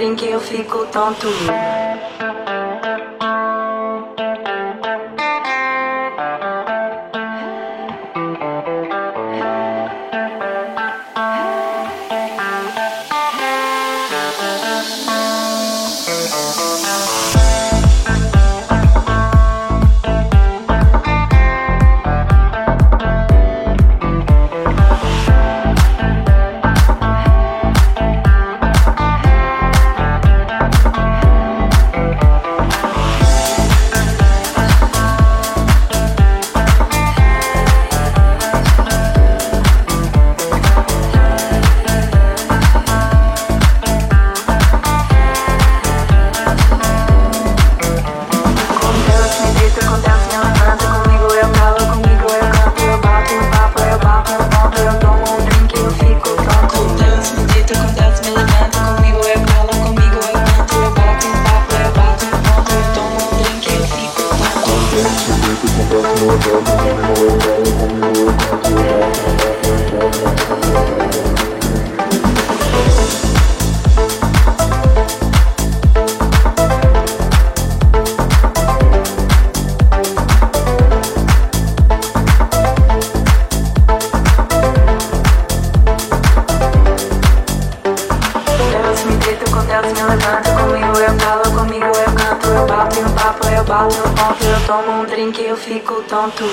brinque eu fico tonto. Eu tomo um drink e eu fico tonto.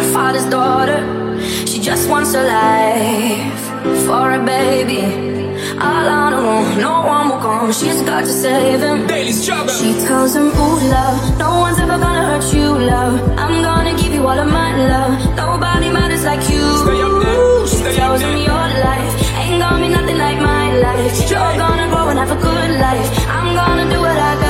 A father's daughter. She just wants a life for a baby. All on her own, no one will come. She's got to save him. Daily struggle. She tells him, Ooh, love, no one's ever gonna hurt you, love. I'm gonna give you all of my love. Nobody matters like you. She Stay tells him, Your life ain't gonna be nothing like my life. You're gonna grow and have a good life. I'm gonna do what I got.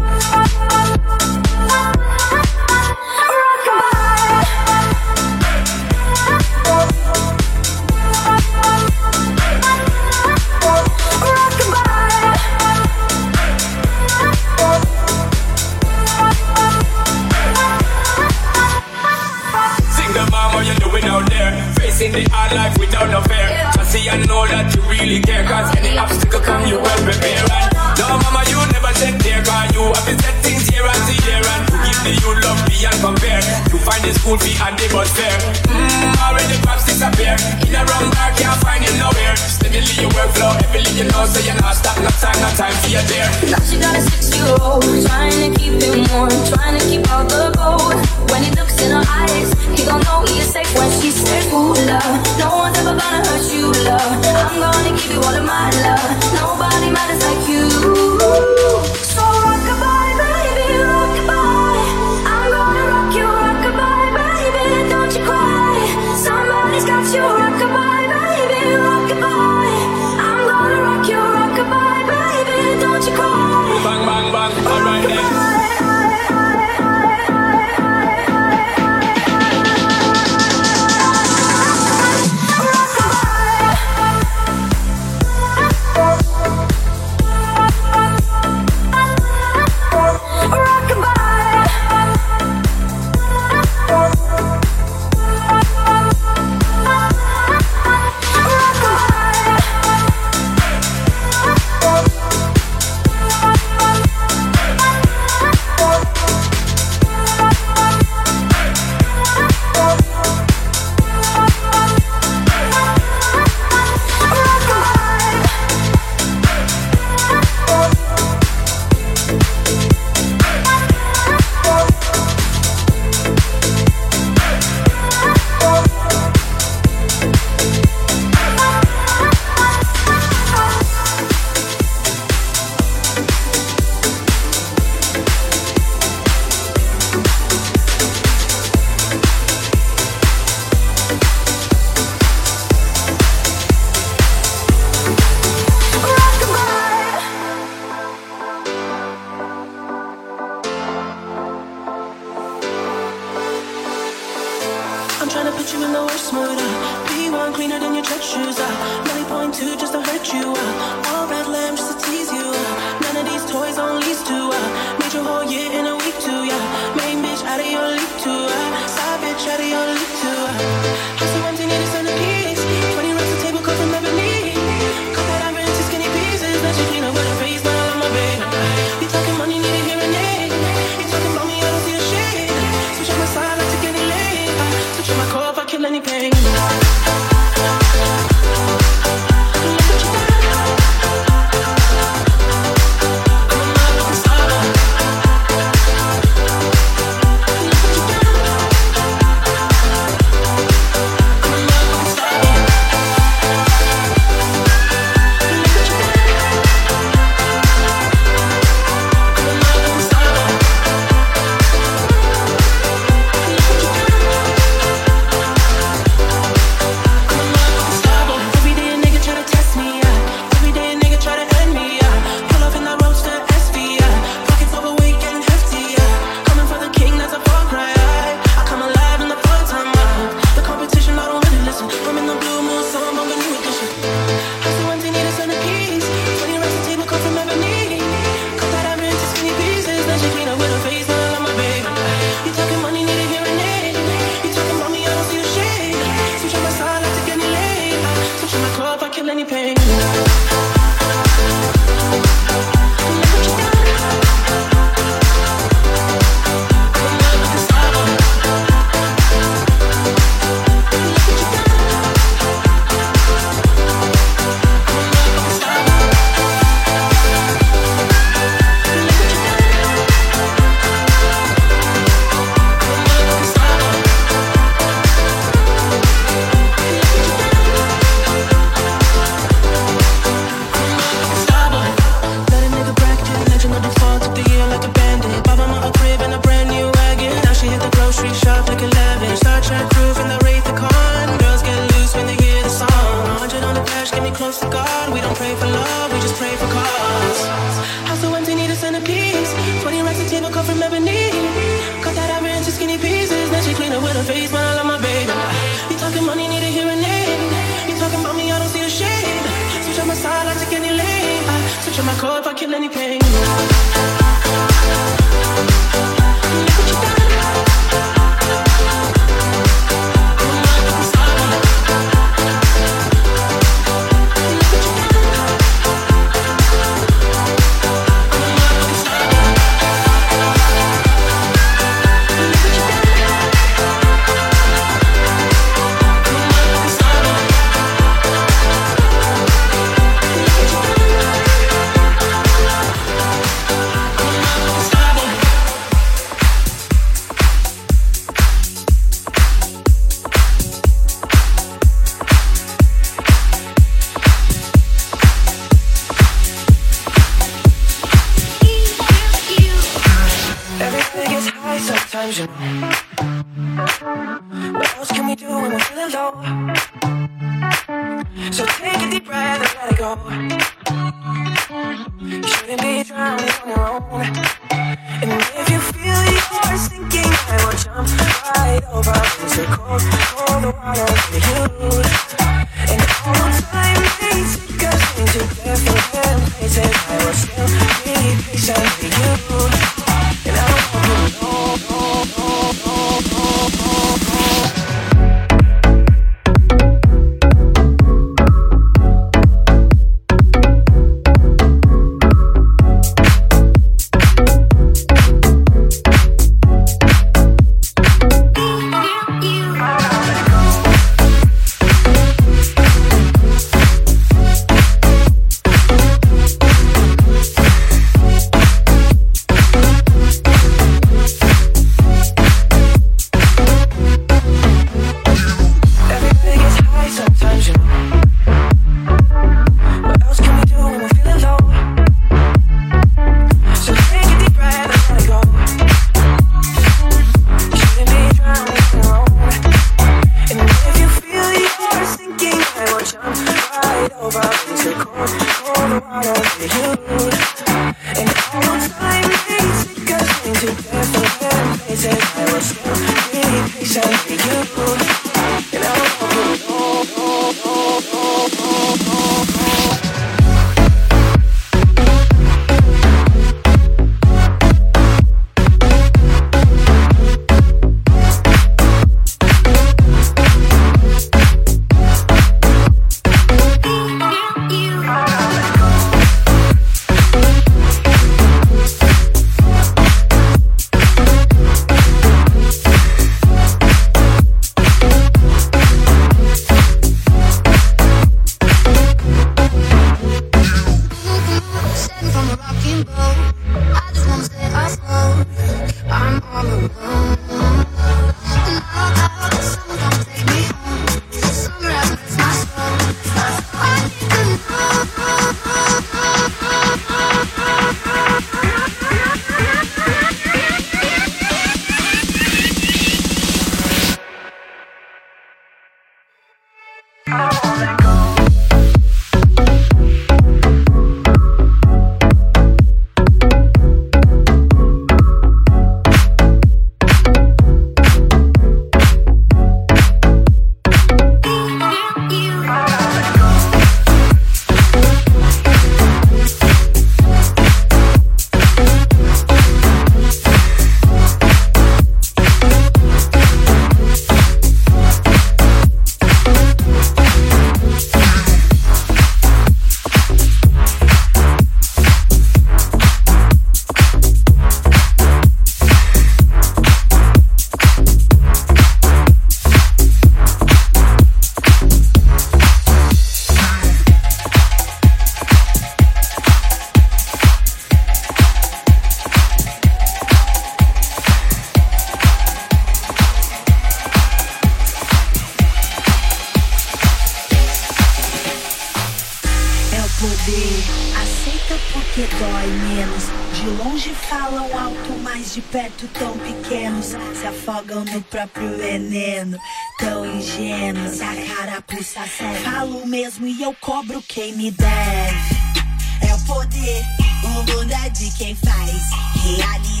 He,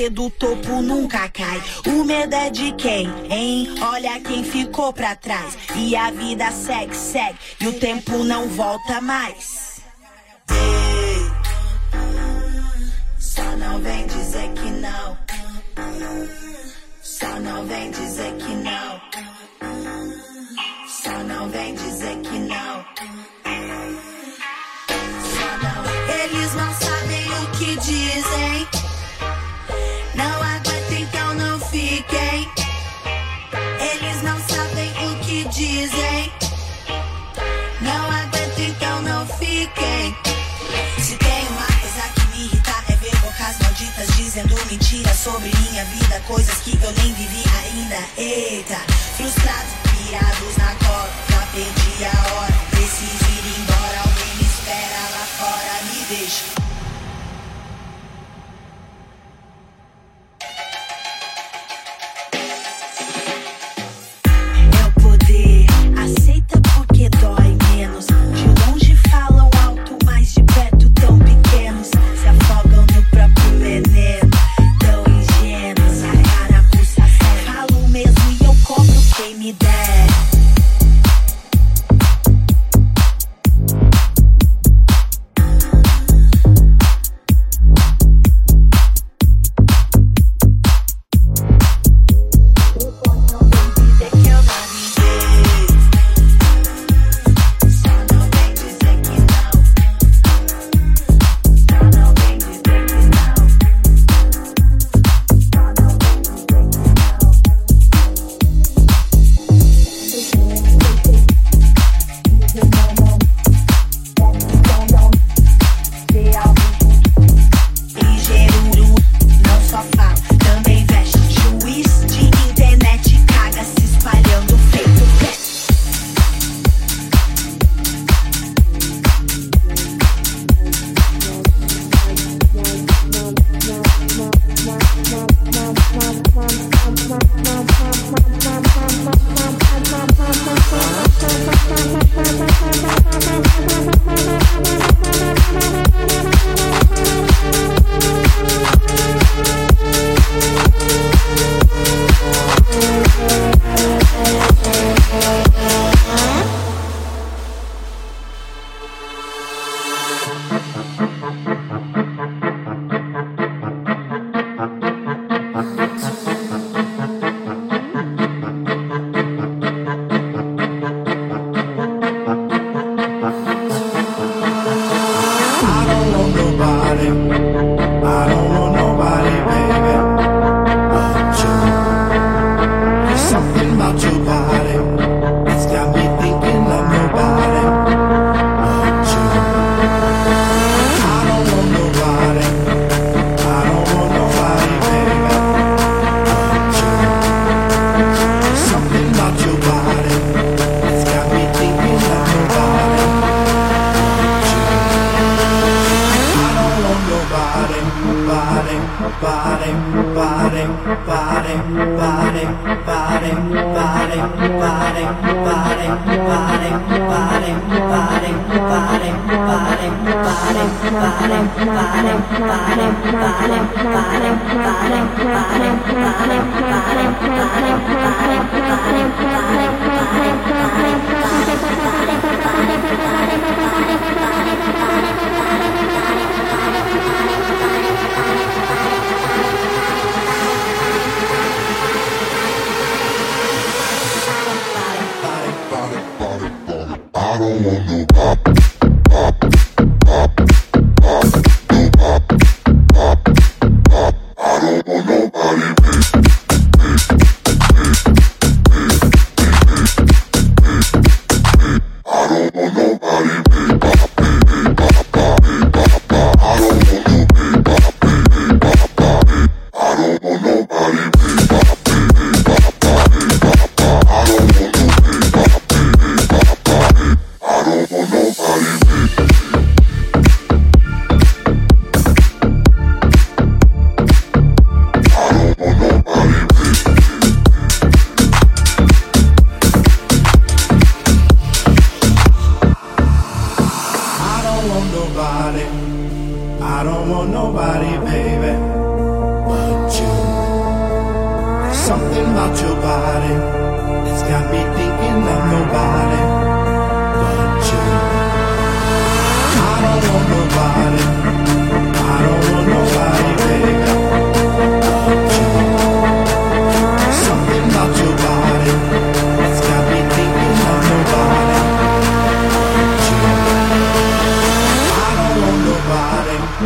porque do topo nunca cai. O medo é de quem, hein? Olha quem ficou pra trás. E a vida segue, segue, e o tempo não volta mais. Só não vem dizer que não. Só não vem dizer que não. sobre minha vida, coisas que eu nem vivi ainda. Eita, frustrados, pirados na coca, perdi a hora.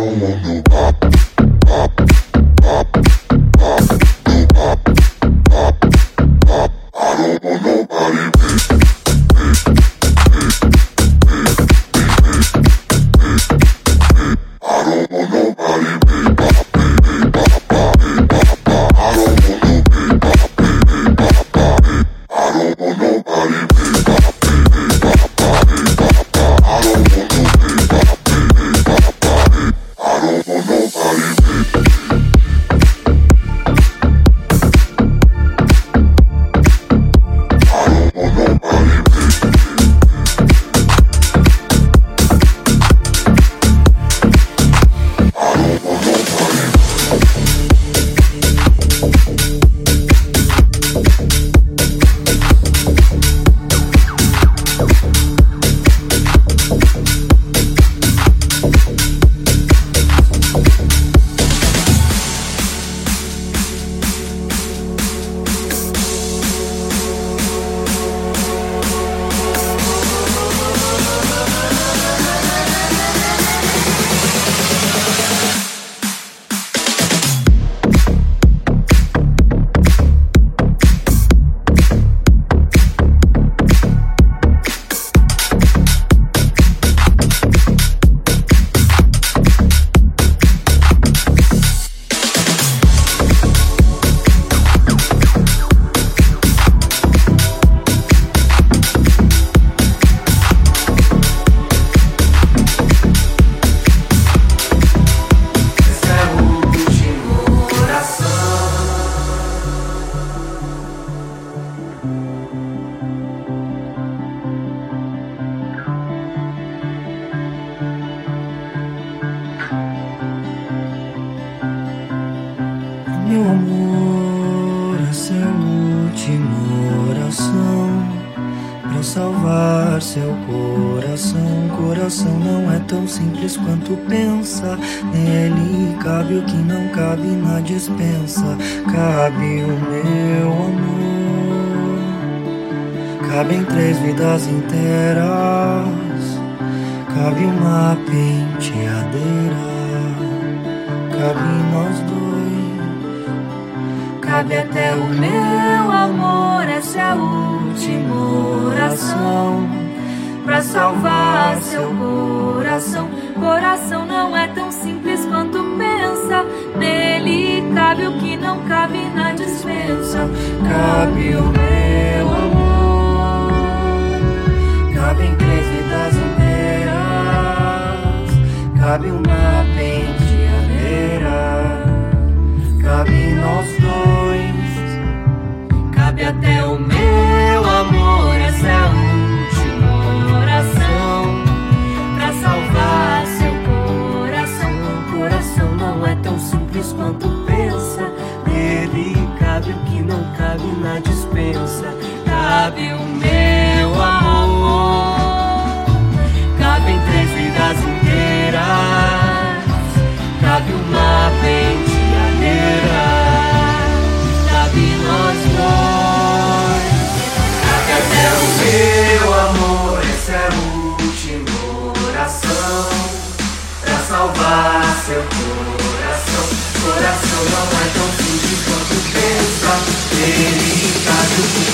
don't want no até o meu amor. Essa é a última oração para salvar seu coração. O coração não é tão simples quanto pensa. Nele cabe o que não cabe na dispensa. Cabe o Yes.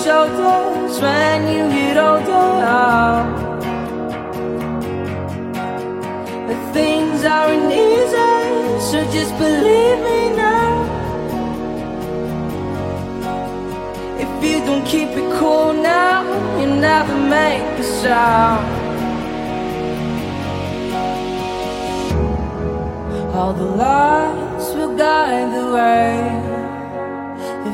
shoulders when you get older. the things aren't easy, so just believe me now. If you don't keep it cool now, you never make a sound. All the lights will guide the way.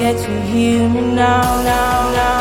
Get to hear me now, now, now,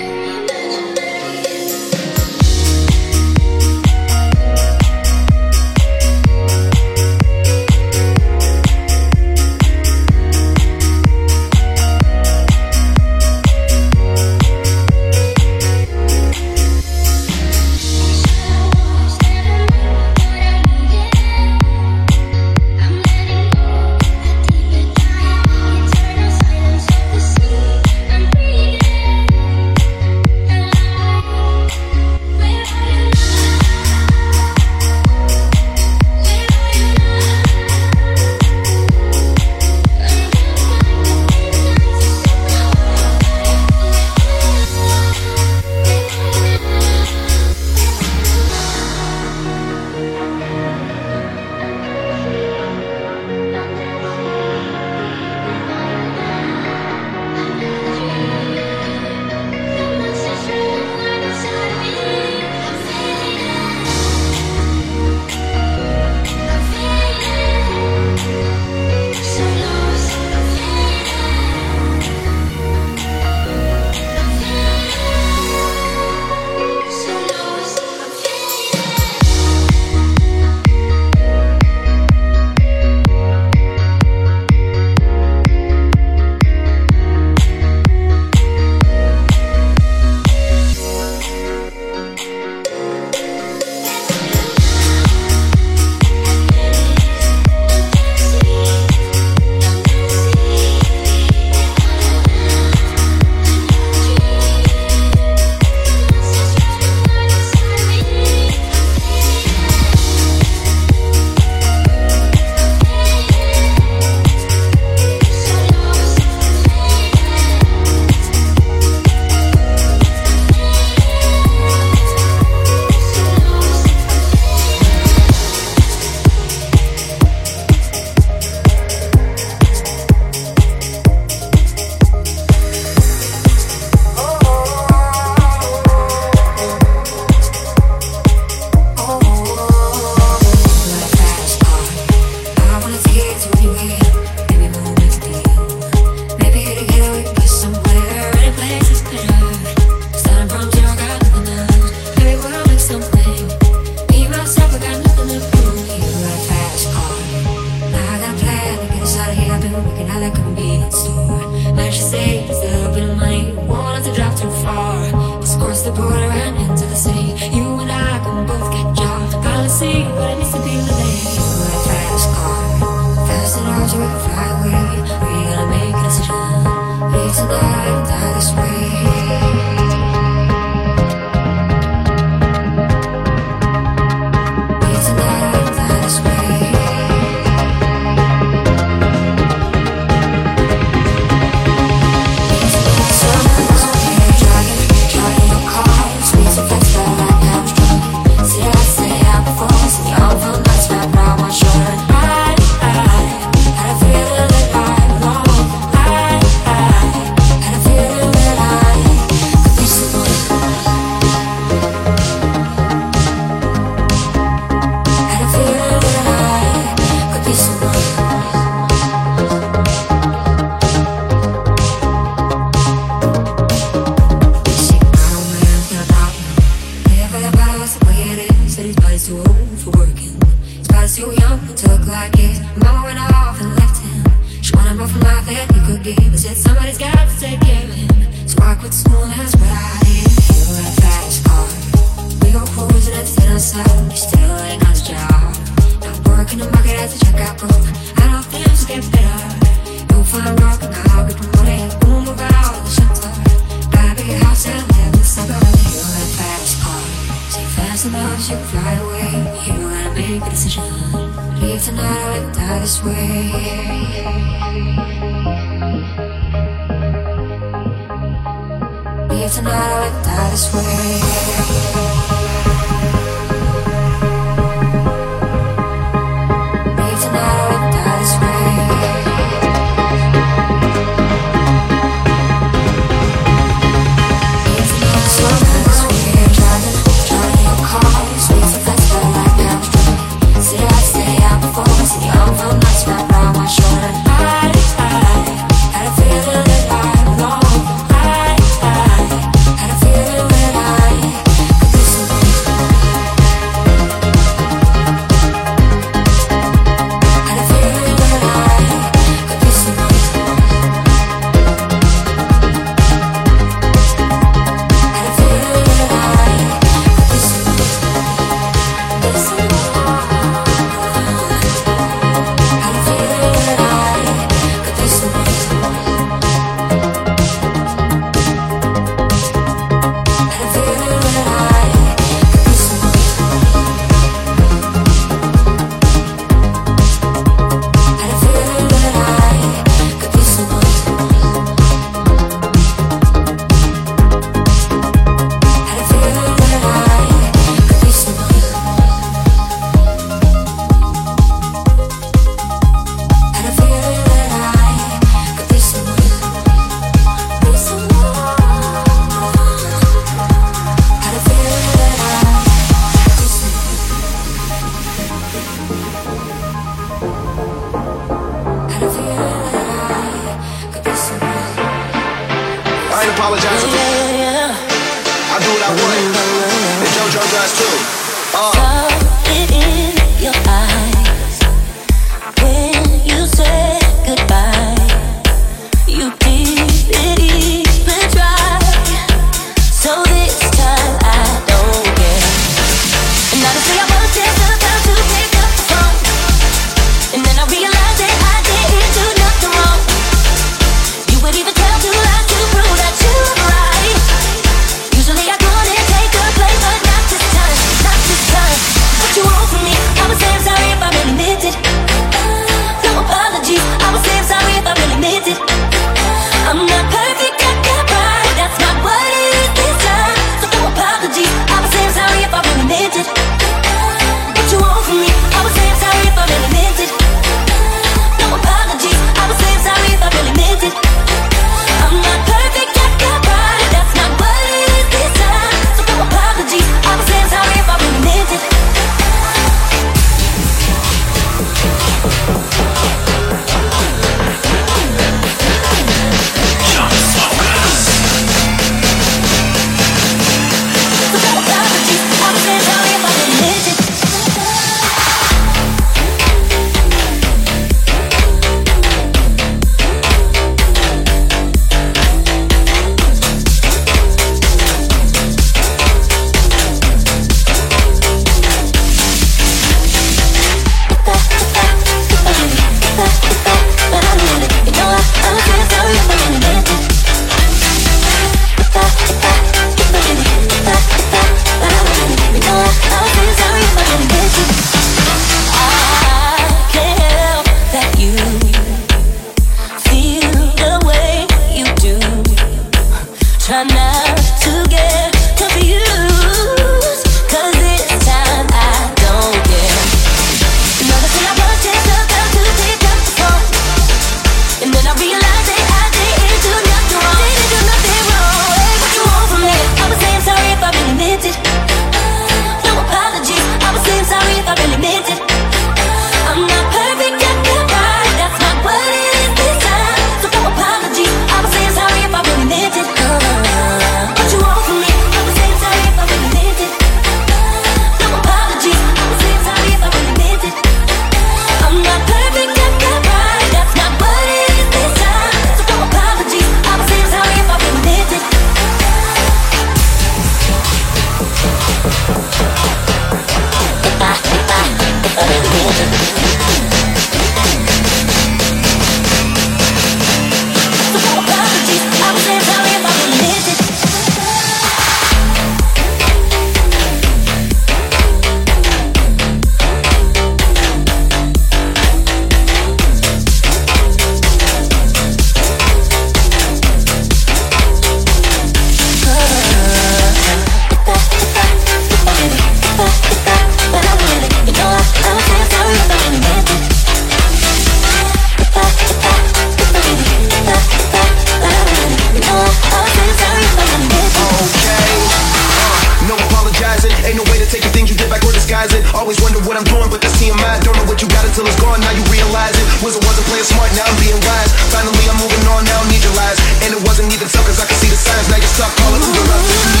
with what I'm doing, but that's TMI. Don't know what you got until it's gone. Now you realize it. Was it wasn't playing smart, now I'm being wise. Finally, I'm moving on, now I need your lies. And it wasn't even tough, cause I can see the signs. Now you're stuck calling who you're up.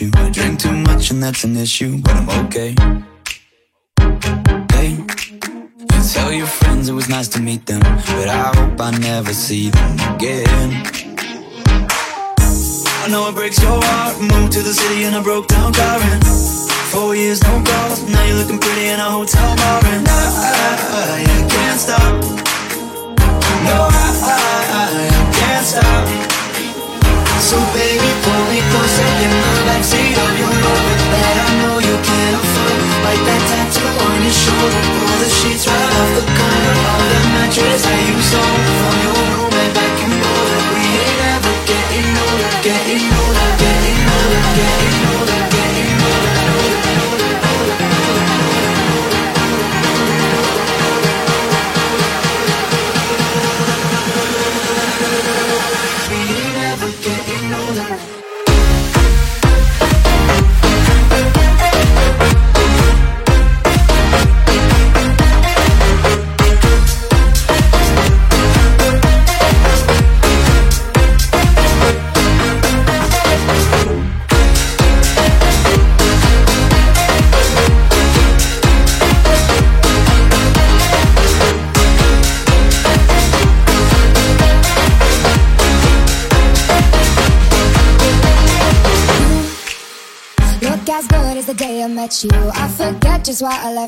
you. I drink too much and that's an issue.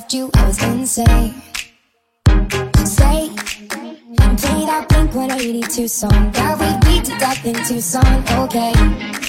left you, I was insane. Say and play that Blink 182 song that we beat to death in Tucson, okay?